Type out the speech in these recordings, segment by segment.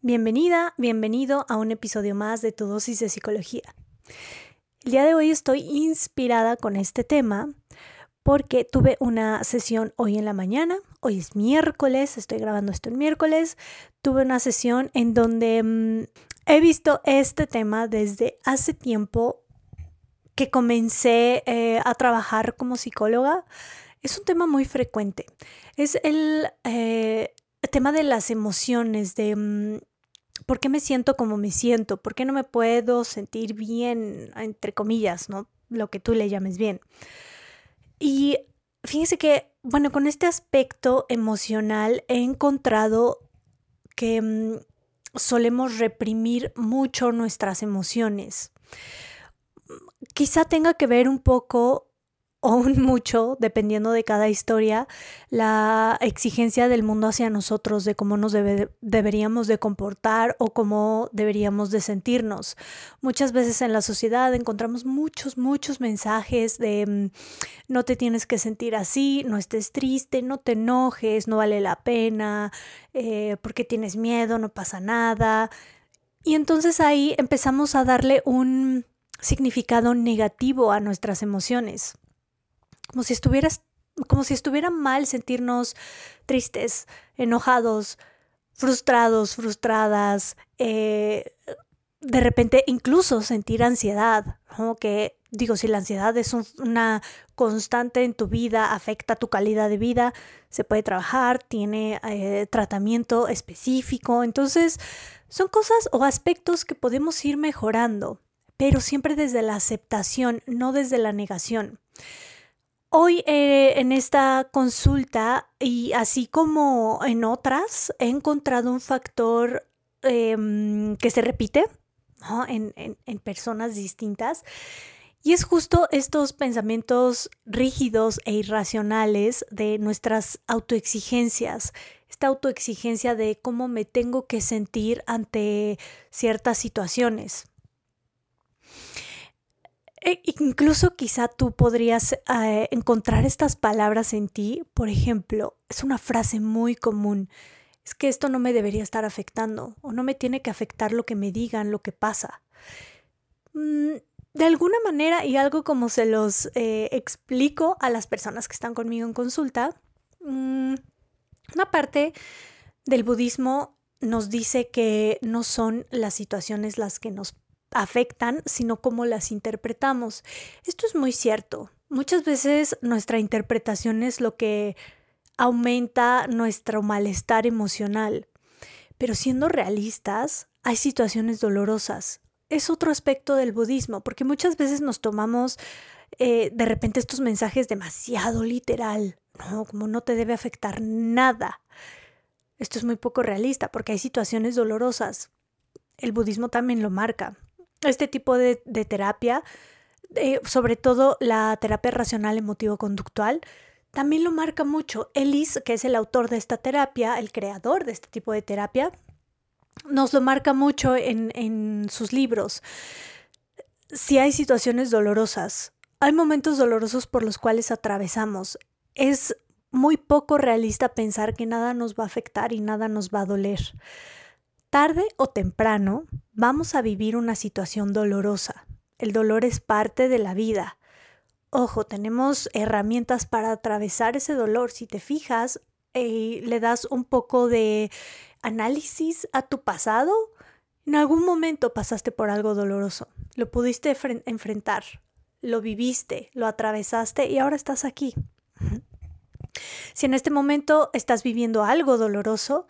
Bienvenida, bienvenido a un episodio más de tu dosis de psicología. El día de hoy estoy inspirada con este tema porque tuve una sesión hoy en la mañana, hoy es miércoles, estoy grabando esto el miércoles, tuve una sesión en donde mm, he visto este tema desde hace tiempo que comencé eh, a trabajar como psicóloga. Es un tema muy frecuente. Es el eh, tema de las emociones, de mm, ¿por qué me siento como me siento? ¿Por qué no me puedo sentir bien, entre comillas, ¿no? Lo que tú le llames bien. Y fíjense que, bueno, con este aspecto emocional he encontrado que mm, solemos reprimir mucho nuestras emociones. Quizá tenga que ver un poco o un mucho, dependiendo de cada historia, la exigencia del mundo hacia nosotros, de cómo nos deberíamos de comportar o cómo deberíamos de sentirnos. Muchas veces en la sociedad encontramos muchos, muchos mensajes de mm, no te tienes que sentir así, no estés triste, no te enojes, no vale la pena, eh, porque tienes miedo, no pasa nada. Y entonces ahí empezamos a darle un significado negativo a nuestras emociones como si estuvieras, como si estuviera mal sentirnos tristes, enojados, frustrados, frustradas, eh, de repente incluso sentir ansiedad, que digo, si la ansiedad es una constante en tu vida, afecta tu calidad de vida, se puede trabajar, tiene eh, tratamiento específico, entonces son cosas o aspectos que podemos ir mejorando, pero siempre desde la aceptación, no desde la negación. Hoy eh, en esta consulta y así como en otras he encontrado un factor em, que se repite en, en personas distintas y es justo estos pensamientos rígidos e irracionales de nuestras autoexigencias, esta autoexigencia de cómo me tengo que sentir ante ciertas situaciones. E incluso quizá tú podrías eh, encontrar estas palabras en ti. Por ejemplo, es una frase muy común. Es que esto no me debería estar afectando o no me tiene que afectar lo que me digan, lo que pasa. Mm, de alguna manera, y algo como se los eh, explico a las personas que están conmigo en consulta, mm, una parte del budismo nos dice que no son las situaciones las que nos afectan, sino cómo las interpretamos. Esto es muy cierto. Muchas veces nuestra interpretación es lo que aumenta nuestro malestar emocional. Pero siendo realistas, hay situaciones dolorosas. Es otro aspecto del budismo, porque muchas veces nos tomamos eh, de repente estos mensajes demasiado literal, ¿no? Como no te debe afectar nada. Esto es muy poco realista, porque hay situaciones dolorosas. El budismo también lo marca este tipo de, terapia, eh, sobre todo la terapia racional emotivo-conductual, también lo marca mucho. Ellis, que es el autor de esta terapia, el creador de este tipo de terapia, nos lo marca mucho en, en sus libros. Si hay situaciones dolorosas, hay momentos dolorosos por los cuales atravesamos. Es muy poco realista pensar que nada nos va a afectar y nada nos va a doler. Tarde o temprano vamos a vivir una situación dolorosa. El dolor es parte de la vida. Ojo, tenemos herramientas para atravesar ese dolor. Si te fijas y eh, le das un poco de análisis a tu pasado, en algún momento pasaste por algo doloroso. Lo pudiste enfrentar, lo viviste, lo atravesaste y ahora estás aquí. Si en este momento estás viviendo algo doloroso,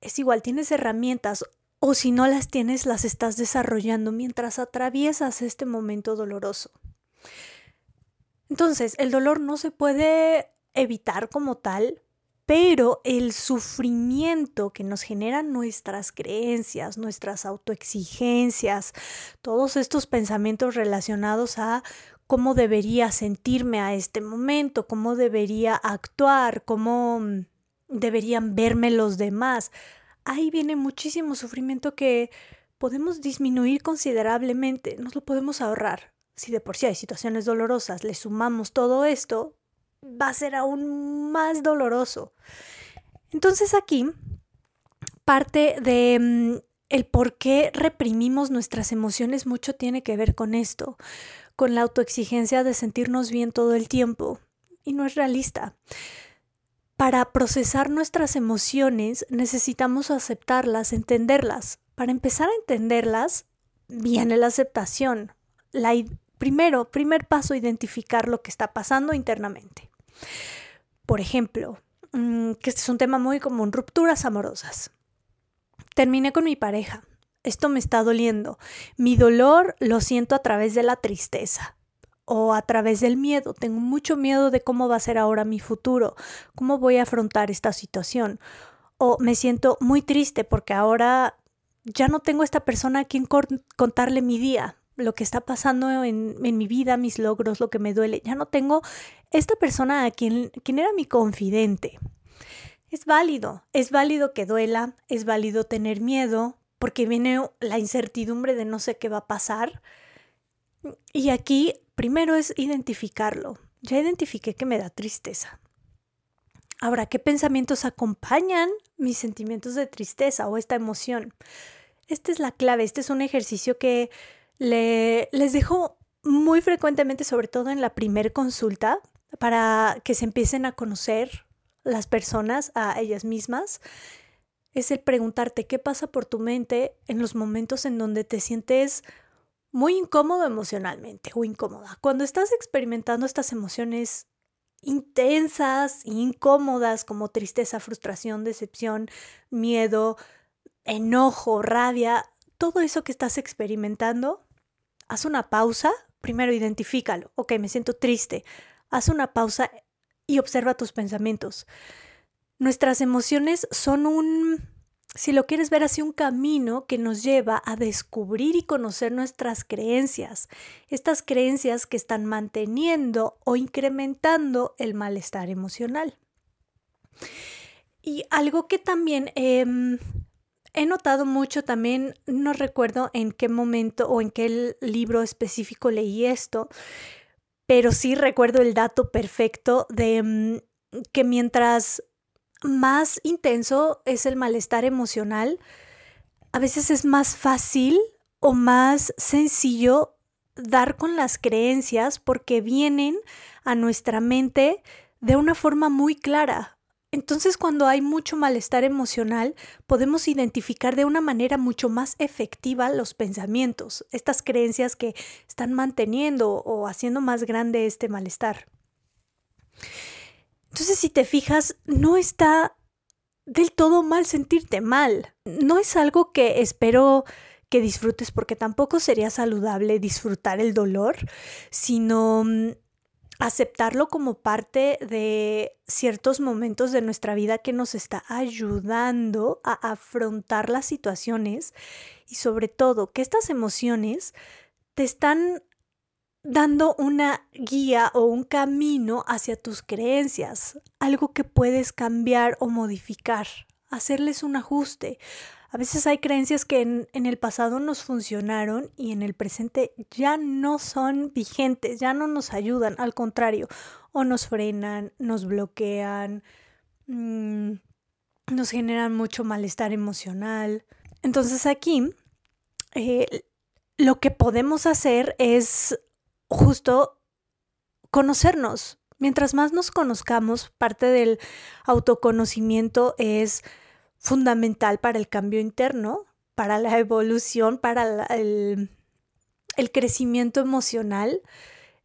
es igual, tienes herramientas o si no las tienes, las estás desarrollando mientras atraviesas este momento doloroso. Entonces, el dolor no se puede evitar como tal, pero el sufrimiento que nos generan nuestras creencias, nuestras autoexigencias, todos estos pensamientos relacionados a cómo debería sentirme a este momento, cómo debería actuar, cómo deberían verme los demás. Ahí viene muchísimo sufrimiento que podemos disminuir considerablemente, nos lo podemos ahorrar. Si de por sí hay situaciones dolorosas, le sumamos todo esto, va a ser aún más doloroso. Entonces aquí parte de mm, el por qué reprimimos nuestras emociones mucho tiene que ver con esto, con la autoexigencia de sentirnos bien todo el tiempo. Y no es realista. Para procesar nuestras emociones necesitamos aceptarlas, entenderlas. Para empezar a entenderlas, viene la aceptación. Primero, primer paso, identificar lo que está pasando internamente. Por ejemplo, mm, que este es un tema muy común, rupturas amorosas. Terminé con mi pareja. Esto me está doliendo. Mi dolor lo siento a través de la tristeza o a través del miedo. Tengo mucho miedo de cómo va a ser ahora mi futuro, cómo voy a afrontar esta situación. O me siento muy triste porque ahora ya no tengo esta persona a quien contarle mi día, lo que está pasando en, mi vida, mis logros, lo que me duele. Ya no tengo esta persona a quien, quien era mi confidente. Es válido, es válido que duela, es válido tener miedo, porque viene la incertidumbre de no sé qué va a pasar. Y aquí primero es identificarlo. Ya identifiqué que me da tristeza. Ahora, ¿qué pensamientos acompañan mis sentimientos de tristeza o esta emoción? Esta es la clave, este es un ejercicio que le, les dejo muy frecuentemente, sobre todo en la primer consulta, para que se empiecen a conocer las personas a ellas mismas, es el preguntarte qué pasa por tu mente en los momentos en donde te sientes muy incómodo emocionalmente o incómoda. Cuando estás experimentando estas emociones intensas, incómodas como tristeza, frustración, decepción, miedo, enojo, rabia, todo eso que estás experimentando, haz una pausa, primero identifícalo, ok, me siento triste, haz una pausa y observa tus pensamientos. Nuestras emociones son un, si lo quieres ver así, un camino que nos lleva a descubrir y conocer nuestras creencias, estas creencias que están manteniendo o incrementando el malestar emocional. Y algo que también em, he notado mucho también, no recuerdo en qué momento o en qué libro específico leí esto, pero sí recuerdo el dato perfecto de mm, que mientras más intenso es el malestar emocional, a veces es más fácil o más sencillo dar con las creencias porque vienen a nuestra mente de una forma muy clara, entonces, cuando hay mucho malestar emocional, podemos identificar de una manera mucho más efectiva los pensamientos, estas creencias que están manteniendo o haciendo más grande este malestar. Entonces, si te fijas, no está del todo mal sentirte mal. No es algo que espero que disfrutes porque tampoco sería saludable disfrutar el dolor, sino mm, aceptarlo como parte de ciertos momentos de nuestra vida que nos está ayudando a afrontar las situaciones y sobre todo que estas emociones te están dando una guía o un camino hacia tus creencias, algo que puedes cambiar o modificar, hacerles un ajuste, a veces hay creencias que en, el pasado nos funcionaron y en el presente ya no son vigentes, ya no nos ayudan, al contrario, o nos frenan, nos bloquean, mm, nos generan mucho malestar emocional. Entonces aquí eh, lo que podemos hacer es justo conocernos. Mientras más nos conozcamos, parte del autoconocimiento es fundamental para el cambio interno, para la evolución, para el, el crecimiento emocional,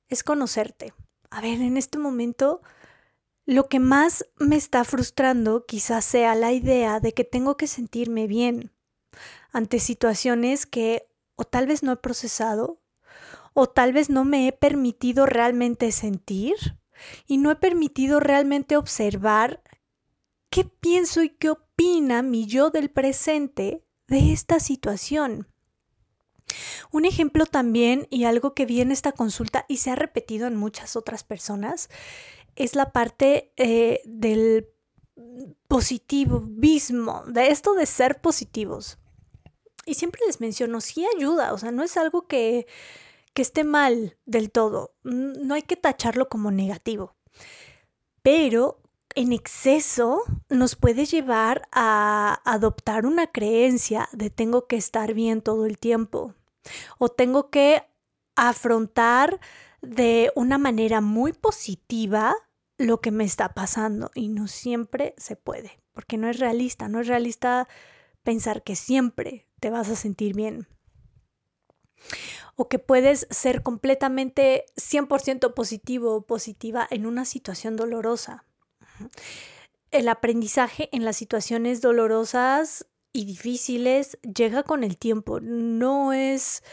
es conocerte. A ver, en este momento lo que más me está frustrando quizás sea la idea de que tengo que sentirme bien ante situaciones que o tal vez no he procesado o tal vez no me he permitido realmente sentir y no he permitido realmente observar qué pienso y qué opina mi yo del presente de esta situación. Un ejemplo también, y algo que vi en esta consulta y se ha repetido en muchas otras personas, es la parte eh, del positivismo, de esto de ser positivos. Y siempre les menciono, sí ayuda, o sea, no es algo que, que esté mal del todo, no hay que tacharlo como negativo, pero en exceso nos puede llevar a adoptar una creencia de tengo que estar bien todo el tiempo o tengo que afrontar de una manera muy positiva lo que me está pasando y no siempre se puede, porque no es realista, no es realista pensar que siempre te vas a sentir bien o que puedes ser completamente 100% positivo o positiva en una situación dolorosa. El aprendizaje en las situaciones dolorosas y difíciles llega con el tiempo, no es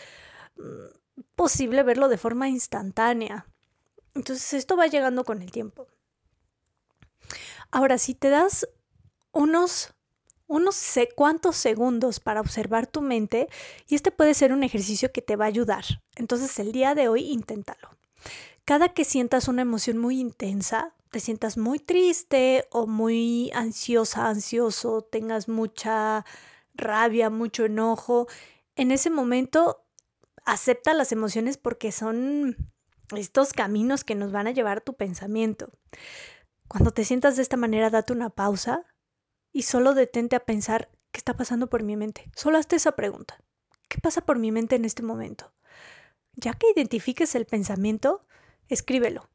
mm, posible verlo de forma instantánea. Entonces esto va llegando con el tiempo. Ahora, si te das unos unos sé cuántos segundos para observar tu mente y este puede ser un ejercicio que te va a ayudar. Entonces el día de hoy inténtalo. Cada que sientas una emoción muy intensa, te sientas muy triste o muy ansiosa, ansioso, tengas mucha rabia, mucho enojo, en ese momento acepta las emociones porque son estos caminos que nos van a llevar a tu pensamiento. Cuando te sientas de esta manera, date una pausa y solo detente a pensar qué está pasando por mi mente. Solo hazte esa pregunta. ¿Qué pasa por mi mente en este momento? Ya que identifiques el pensamiento, escríbelo.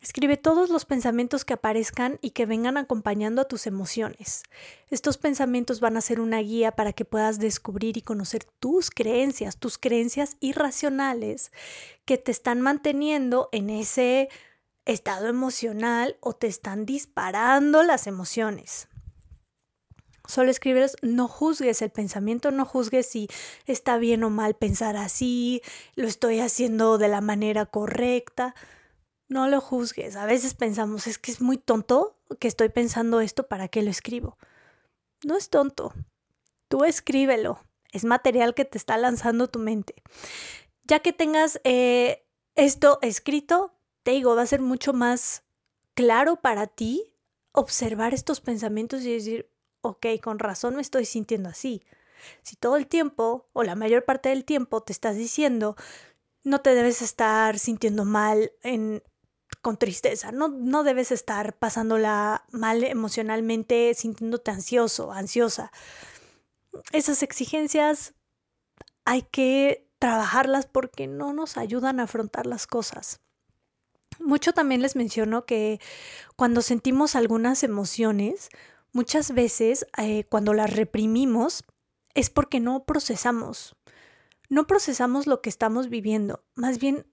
Escribe todos los pensamientos que aparezcan y que vengan acompañando a tus emociones. Estos pensamientos van a ser una guía para que puedas descubrir y conocer tus creencias, tus creencias irracionales que te están manteniendo en ese estado emocional o te están disparando las emociones. Solo escribes, no juzgues el pensamiento, no juzgues si está bien o mal pensar así, lo estoy haciendo de la manera correcta. No lo juzgues. A veces pensamos, es que es muy tonto que estoy pensando esto, ¿para qué lo escribo? No es tonto. Tú escríbelo. Es material que te está lanzando tu mente. Ya que tengas eh, esto escrito, te digo, va a ser mucho más claro para ti observar estos pensamientos y decir, ok, con razón me estoy sintiendo así. Si todo el tiempo o la mayor parte del tiempo te estás diciendo, no te debes estar sintiendo mal en, con tristeza, no, no debes estar pasándola mal emocionalmente, sintiéndote ansioso, ansiosa. Esas exigencias hay que trabajarlas porque no nos ayudan a afrontar las cosas. Mucho también les menciono que cuando sentimos algunas emociones, muchas veces eh, cuando las reprimimos es porque no procesamos. No procesamos lo que estamos viviendo, más bien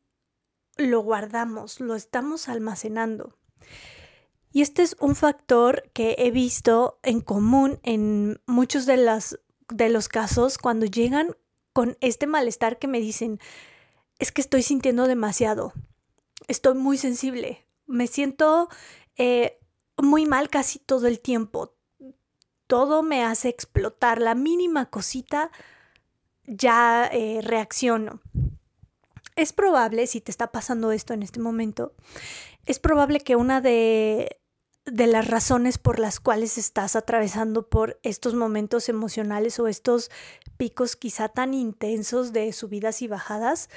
lo guardamos, lo estamos almacenando. Y este es un factor que he visto en común en muchos de, las, de los casos cuando llegan con este malestar que me dicen, es que estoy sintiendo demasiado, estoy muy sensible, me siento eh, muy mal casi todo el tiempo. Todo me hace explotar. La mínima cosita ya eh, reacciono. Es probable, si te está pasando esto en este momento, es probable que una de, de las razones por las cuales estás atravesando por estos momentos emocionales o estos picos quizá tan intensos de subidas y bajadas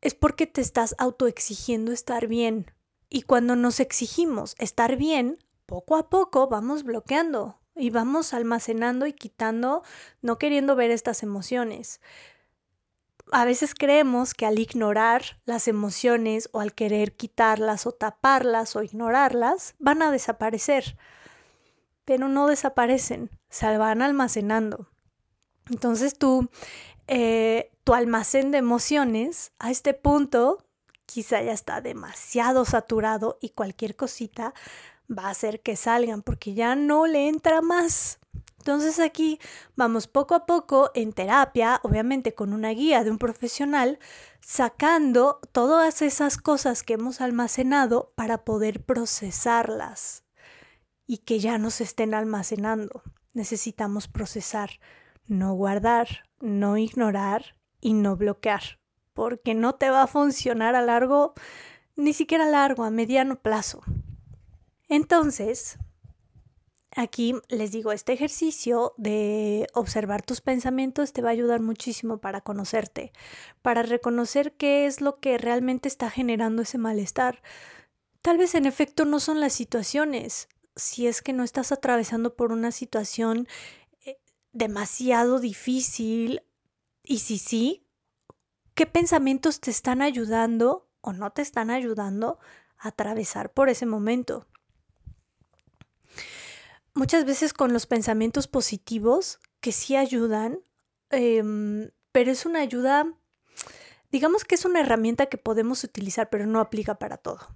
es porque te estás autoexigiendo estar bien. Y cuando nos exigimos estar bien, poco a poco vamos bloqueando y vamos almacenando y quitando, no queriendo ver estas emociones. A veces creemos que al ignorar las emociones o al querer quitarlas o taparlas o ignorarlas, van a desaparecer. Pero no desaparecen, se van almacenando. Entonces tú, eh, tu almacén de emociones a este punto quizá ya está demasiado saturado y cualquier cosita va a hacer que salgan porque ya no le entra más. Entonces aquí vamos poco a poco en terapia, obviamente con una guía de un profesional, sacando todas esas cosas que hemos almacenado para poder procesarlas y que ya no se estén almacenando. Necesitamos procesar, no guardar, no ignorar y no bloquear, porque no te va a funcionar a largo, ni siquiera a largo, a mediano plazo. Entonces, aquí les digo, este ejercicio de observar tus pensamientos te va a ayudar muchísimo para conocerte, para reconocer qué es lo que realmente está generando ese malestar. Tal vez en efecto no son las situaciones. Si es que no estás atravesando por una situación eh, demasiado difícil y si sí, ¿qué pensamientos te están ayudando o no te están ayudando a atravesar por ese momento? Muchas veces con los pensamientos positivos que sí ayudan, em, pero es una ayuda, digamos que es una herramienta que podemos utilizar, pero no aplica para todo.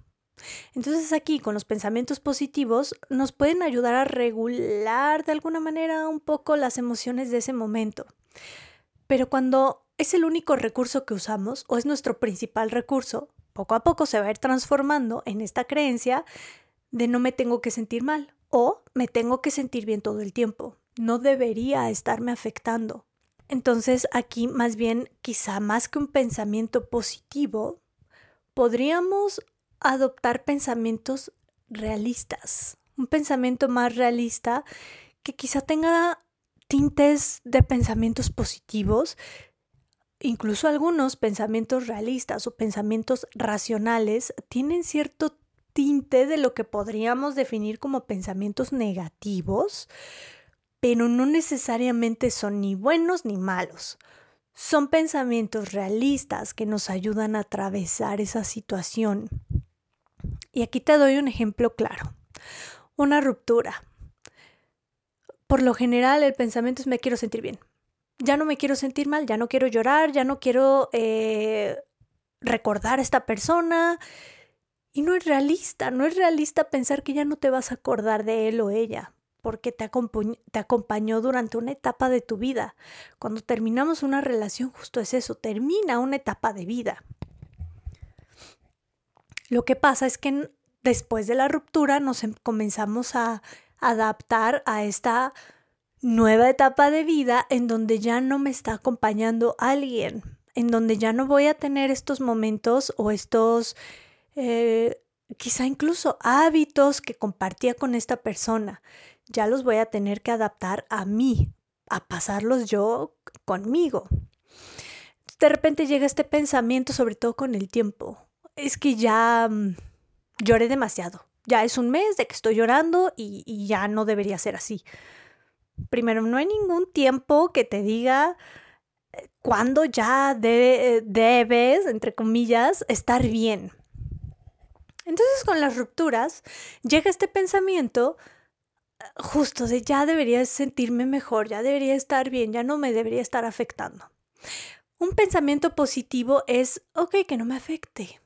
Entonces aquí con los pensamientos positivos nos pueden ayudar a regular de alguna manera un poco las emociones de ese momento. Pero cuando es el único recurso que usamos o es nuestro principal recurso, poco a poco se va a ir transformando en esta creencia de no me tengo que sentir mal o me tengo que sentir bien todo el tiempo. No debería estarme afectando. Entonces aquí más bien quizá más que un pensamiento positivo, podríamos adoptar pensamientos realistas. Un pensamiento más realista que quizá tenga tintes de pensamientos positivos, incluso algunos pensamientos realistas o pensamientos racionales tienen cierto tinte de lo que podríamos definir como pensamientos negativos, pero no necesariamente son ni buenos ni malos. Son pensamientos realistas que nos ayudan a atravesar esa situación. Y aquí te doy un ejemplo claro. Una ruptura. Por lo general el pensamiento es me quiero sentir bien. Ya no me quiero sentir mal, ya no quiero llorar, ya no quiero eh, recordar a esta persona, y no es realista, no es realista pensar que ya no te vas a acordar de él o ella, porque te, te acompañó durante una etapa de tu vida. Cuando terminamos una relación, justo es eso, termina una etapa de vida. Lo que pasa es que después de la ruptura nos em, comenzamos a adaptar a esta nueva etapa de vida en donde ya no me está acompañando alguien, en donde ya no voy a tener estos momentos o estos eh, quizá incluso hábitos que compartía con esta persona. Ya los voy a tener que adaptar a mí, a pasarlos yo conmigo. De repente llega este pensamiento, sobre todo con el tiempo. Es que ya mm, lloré demasiado. Ya es un mes de que estoy llorando y, ya no debería ser así. Primero, no hay ningún tiempo que te diga eh, cuándo ya debes, entre comillas, estar bien. Entonces con las rupturas llega este pensamiento eh, justo de ya debería sentirme mejor, ya debería estar bien, ya no me debería estar afectando. Un pensamiento positivo es, ok, que no me afecte,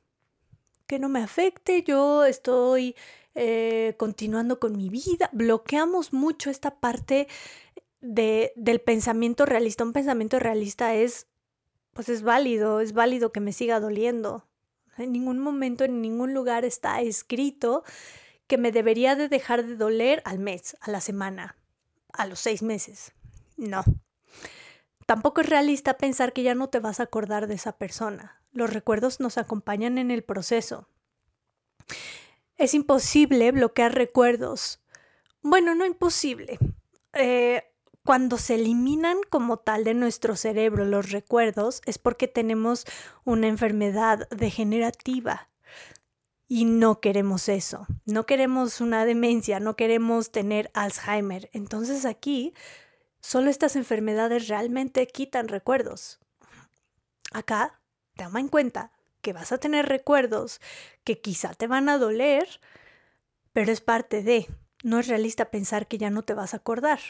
que no me afecte, yo estoy eh, continuando con mi vida. Bloqueamos mucho esta parte de, del pensamiento realista. Un pensamiento realista es, pues es válido, es válido que me siga doliendo, en ningún momento, en ningún lugar está escrito que me debería de dejar de doler al mes, a la semana, a los seis meses. No. Tampoco es realista pensar que ya no te vas a acordar de esa persona. Los recuerdos nos acompañan en el proceso. Es imposible bloquear recuerdos. Bueno, no imposible. Eh, cuando se eliminan como tal de nuestro cerebro los recuerdos es porque tenemos una enfermedad degenerativa. Y no queremos eso, no queremos una demencia, no queremos tener Alzheimer. Entonces aquí solo estas enfermedades realmente quitan recuerdos. Acá, toma en cuenta que vas a tener recuerdos que quizá te van a doler, pero es parte de, no es realista pensar que ya no te vas a acordar.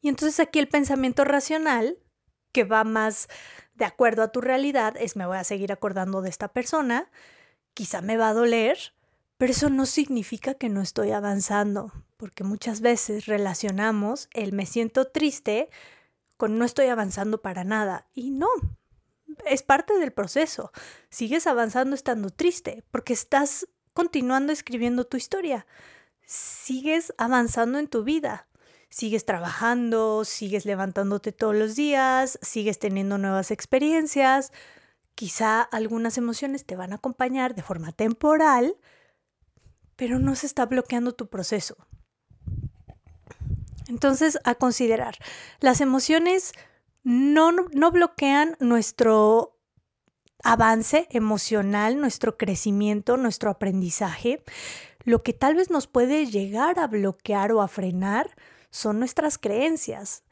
Y entonces aquí el pensamiento racional, que va más de acuerdo a tu realidad, es me voy a seguir acordando de esta persona, quizá me va a doler, pero eso no significa que no estoy avanzando, porque muchas veces relacionamos el me siento triste con no estoy avanzando para nada. Y no, es parte del proceso. Sigues avanzando estando triste, porque estás continuando escribiendo tu historia. Sigues avanzando en tu vida sigues trabajando, sigues levantándote todos los días, sigues teniendo nuevas experiencias, quizá algunas emociones te van a acompañar de forma temporal, pero no se está bloqueando tu proceso. Entonces, a considerar, las emociones no, no bloquean nuestro avance emocional, nuestro crecimiento, nuestro aprendizaje, lo que tal vez nos puede llegar a bloquear o a frenar son nuestras creencias.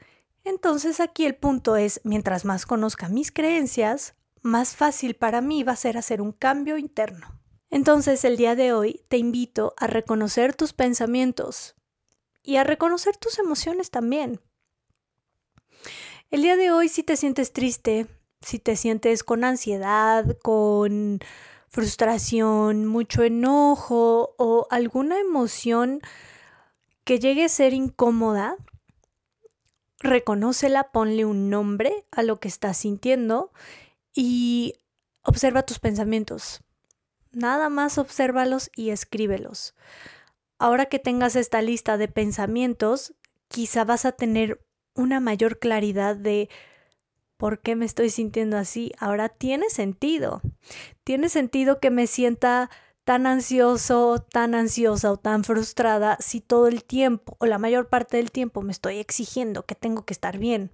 Entonces aquí el punto es, mientras más conozca mis creencias, más fácil para mí va a ser hacer un cambio interno. Entonces el día de hoy te invito a reconocer tus pensamientos y a reconocer tus emociones también. El día de hoy si te sientes triste, si te sientes con ansiedad, con frustración, mucho enojo o alguna emoción que llegue a ser incómoda, reconócela, ponle un nombre a lo que estás sintiendo y observa tus pensamientos. Nada más obsérvalos y escríbelos. Ahora que tengas esta lista de pensamientos, quizá vas a tener una mayor claridad de ¿por qué me estoy sintiendo así? Ahora tiene sentido. Tiene sentido que me sienta tan ansioso, tan ansiosa o tan frustrada si todo el tiempo o la mayor parte del tiempo me estoy exigiendo que tengo que estar bien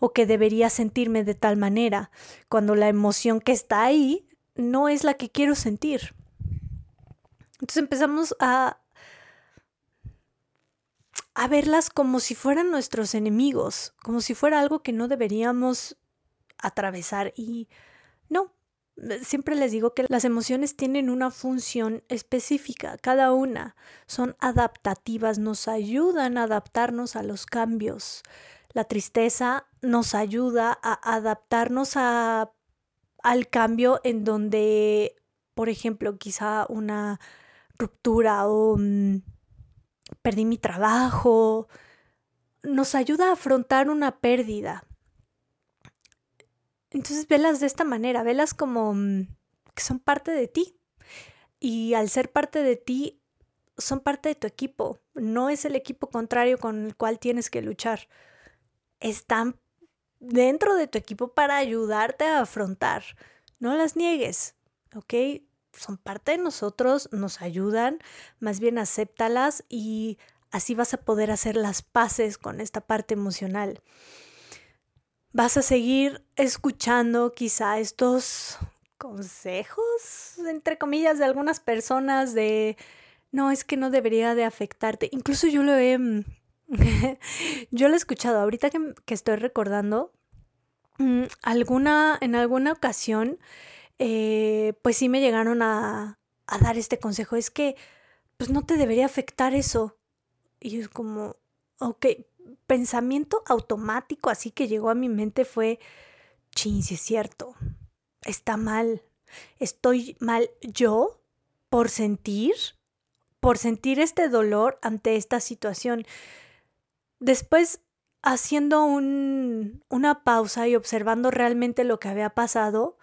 o que debería sentirme de tal manera, cuando la emoción que está ahí no es la que quiero sentir. Entonces empezamos a a verlas como si fueran nuestros enemigos, como si fuera algo que no deberíamos atravesar y no, siempre les digo que las emociones tienen una función específica, cada una son adaptativas, nos ayudan a adaptarnos a los cambios. La tristeza nos ayuda a adaptarnos a, al cambio en donde, por ejemplo, quizá una ruptura o mm, perdí mi trabajo, nos ayuda a afrontar una pérdida. Entonces velas de esta manera, velas como mm, que son parte de ti. Y al ser parte de ti, son parte de tu equipo. No es el equipo contrario con el cual tienes que luchar. Están dentro de tu equipo para ayudarte a afrontar. No las niegues, ¿ok? Son parte de nosotros, nos ayudan, más bien acéptalas y así vas a poder hacer las paces con esta parte emocional vas a seguir escuchando quizá estos consejos, entre comillas, de algunas personas de, no, es que no debería de afectarte. Incluso yo lo he, yo lo he escuchado, ahorita que, estoy recordando, mm, alguna, en alguna ocasión, eh, pues sí me llegaron a, a dar este consejo, es que, pues no te debería afectar eso. Y es como, ok, pensamiento automático así que llegó a mi mente fue, chin, si es cierto, está mal, estoy mal yo por sentir, por sentir este dolor ante esta situación. Después, haciendo un, una pausa y observando realmente lo que había pasado,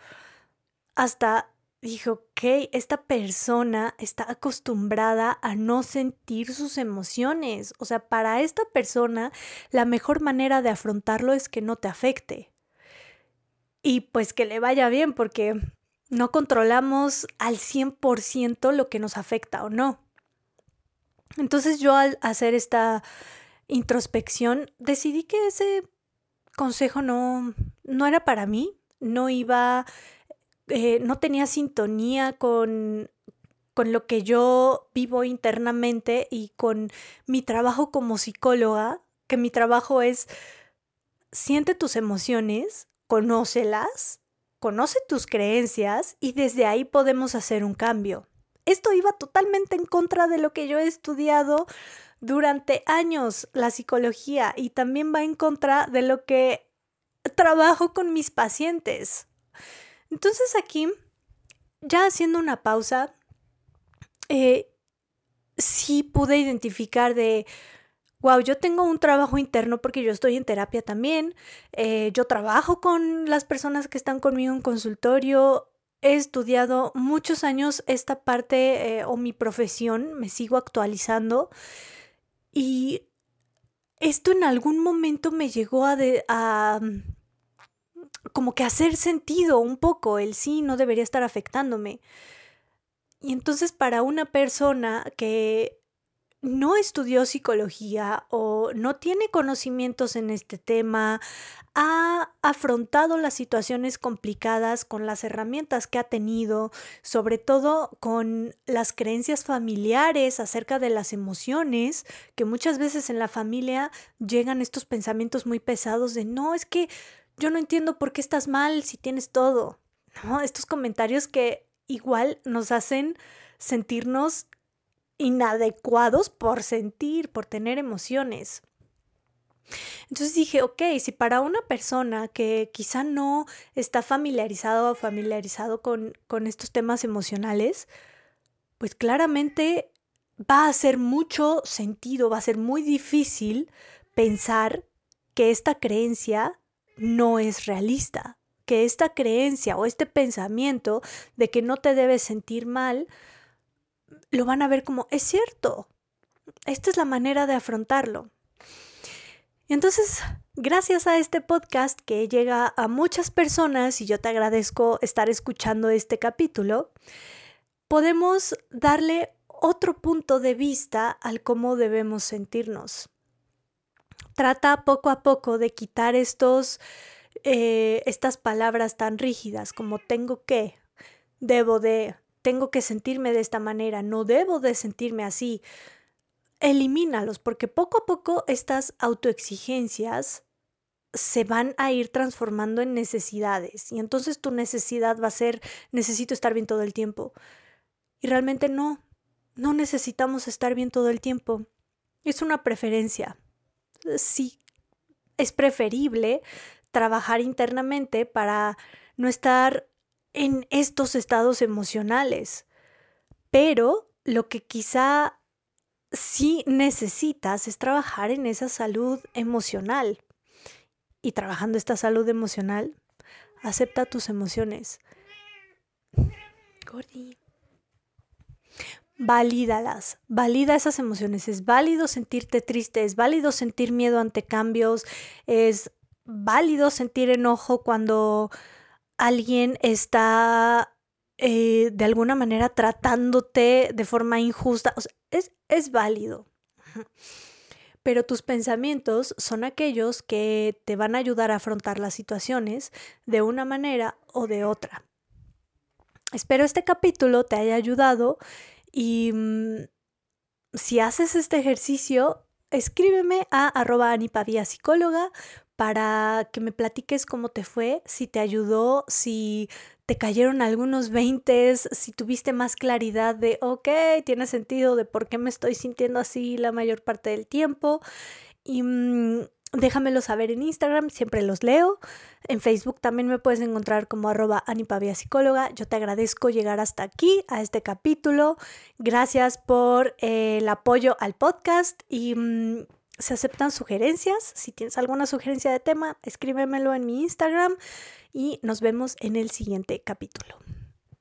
hasta dijo, ok, esta persona está acostumbrada a no sentir sus emociones. O sea, para esta persona la mejor manera de afrontarlo es que no te afecte. Y pues que le vaya bien porque no controlamos al 100% lo que nos afecta o no. Entonces yo al hacer esta introspección decidí que ese consejo no, no era para mí, no iba eh, no tenía sintonía con, con lo que yo vivo internamente y con mi trabajo como psicóloga, que mi trabajo es siente tus emociones, conócelas, conoce tus creencias y desde ahí podemos hacer un cambio. Esto iba totalmente en contra de lo que yo he estudiado durante años, la psicología, y también va en contra de lo que trabajo con mis pacientes. Entonces aquí, ya haciendo una pausa, eh, sí pude identificar de, wow, yo tengo un trabajo interno porque yo estoy en terapia también, eh, yo trabajo con las personas que están conmigo en consultorio, he estudiado muchos años esta parte eh, o mi profesión, me sigo actualizando y esto en algún momento me llegó a, a como que hacer sentido un poco, el sí no debería estar afectándome. Y entonces para una persona que no estudió psicología o no tiene conocimientos en este tema, ha afrontado las situaciones complicadas con las herramientas que ha tenido, sobre todo con las creencias familiares acerca de las emociones, que muchas veces en la familia llegan estos pensamientos muy pesados de no, es que yo no entiendo por qué estás mal si tienes todo. Estos comentarios que igual nos hacen sentirnos inadecuados por sentir, por tener emociones. Entonces dije, ok, si para una persona que quizá no está familiarizado o familiarizado con, con estos temas emocionales, pues claramente va a hacer mucho sentido, va a ser muy difícil pensar que esta creencia no es realista, que esta creencia o este pensamiento de que no te debes sentir mal lo van a ver como, es cierto, esta es la manera de afrontarlo. Entonces, gracias a este podcast que llega a muchas personas, y yo te agradezco estar escuchando este capítulo, podemos darle otro punto de vista al cómo debemos sentirnos. Trata poco a poco de quitar estos, eh, estas palabras tan rígidas como tengo que, debo de, tengo que sentirme de esta manera, no debo de sentirme así. Elimínalos porque poco a poco estas autoexigencias se van a ir transformando en necesidades y entonces tu necesidad va a ser necesito estar bien todo el tiempo. Y realmente no, no necesitamos estar bien todo el tiempo. Es una preferencia. Sí, es preferible trabajar internamente para no estar en estos estados emocionales. Pero lo que quizá sí necesitas es trabajar en esa salud emocional. Y trabajando esta salud emocional, acepta tus emociones. Valídalas, valida esas emociones. Es válido sentirte triste, es válido sentir miedo ante cambios, es válido sentir enojo cuando alguien está eh, de alguna manera tratándote de forma injusta. es, es válido. Pero tus pensamientos son aquellos que te van a ayudar a afrontar las situaciones de una manera o de otra. Espero este capítulo te haya ayudado y mm, si haces este ejercicio, escríbeme a arroba psicóloga para que me platiques cómo te fue, si te ayudó, si te cayeron algunos veintes, si tuviste más claridad de, ok, tiene sentido de por qué me estoy sintiendo así la mayor parte del tiempo. Y mm, déjamelo saber en Instagram, siempre los leo. En Facebook también me puedes encontrar como arroba anipavia psicóloga. Yo te agradezco llegar hasta aquí, a este capítulo. Gracias por eh, el apoyo al podcast y... Mm, se aceptan sugerencias. Si tienes alguna sugerencia de tema, escríbemelo en mi Instagram y nos vemos en el siguiente capítulo.